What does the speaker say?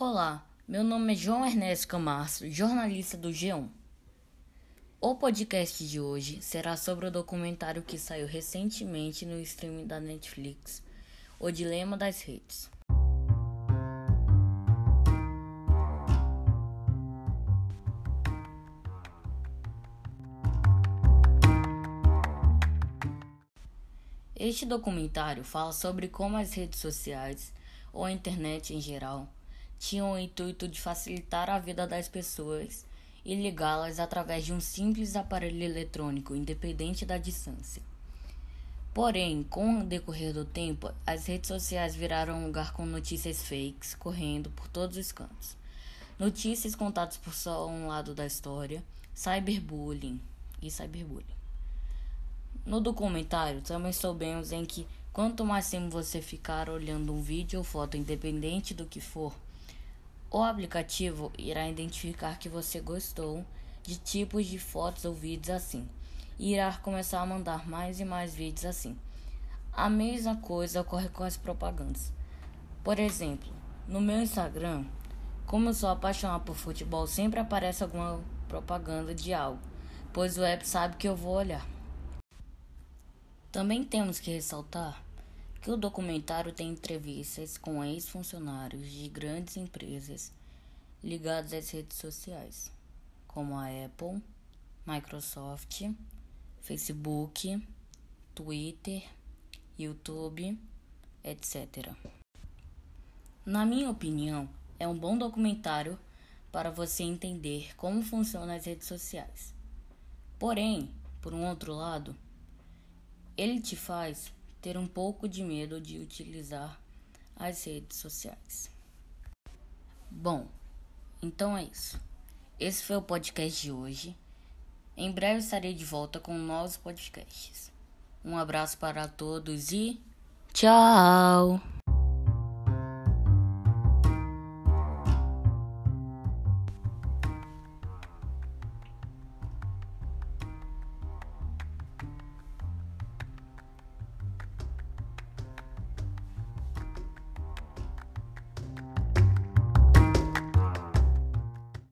Olá, meu nome é João Ernesto Camargo, jornalista do G1. O podcast de hoje será sobre o documentário que saiu recentemente no streaming da Netflix, O Dilema das Redes. Este documentário fala sobre como as redes sociais, ou a internet em geral, tinham o intuito de facilitar a vida das pessoas e ligá-las através de um simples aparelho eletrônico, independente da distância. Porém, com o decorrer do tempo, as redes sociais viraram um lugar com notícias fakes correndo por todos os cantos. Notícias contadas por só um lado da história, cyberbullying e cyberbullying. No documentário, também soubemos em que quanto mais tempo você ficar olhando um vídeo ou foto, independente do que for, o aplicativo irá identificar que você gostou de tipos de fotos ou vídeos assim, e irá começar a mandar mais e mais vídeos assim. A mesma coisa ocorre com as propagandas. Por exemplo, no meu Instagram, como eu sou apaixonado por futebol, sempre aparece alguma propaganda de algo, pois o app sabe que eu vou olhar. Também temos que ressaltar que o documentário tem entrevistas com ex-funcionários de grandes empresas ligados às redes sociais, como a Apple, Microsoft, Facebook, Twitter, YouTube, etc. Na minha opinião, é um bom documentário para você entender como funcionam as redes sociais. Porém, por um outro lado, ele te faz ter um pouco de medo de utilizar as redes sociais. Bom, então é isso. Esse foi o podcast de hoje. Em breve estarei de volta com novos podcasts. Um abraço para todos e tchau!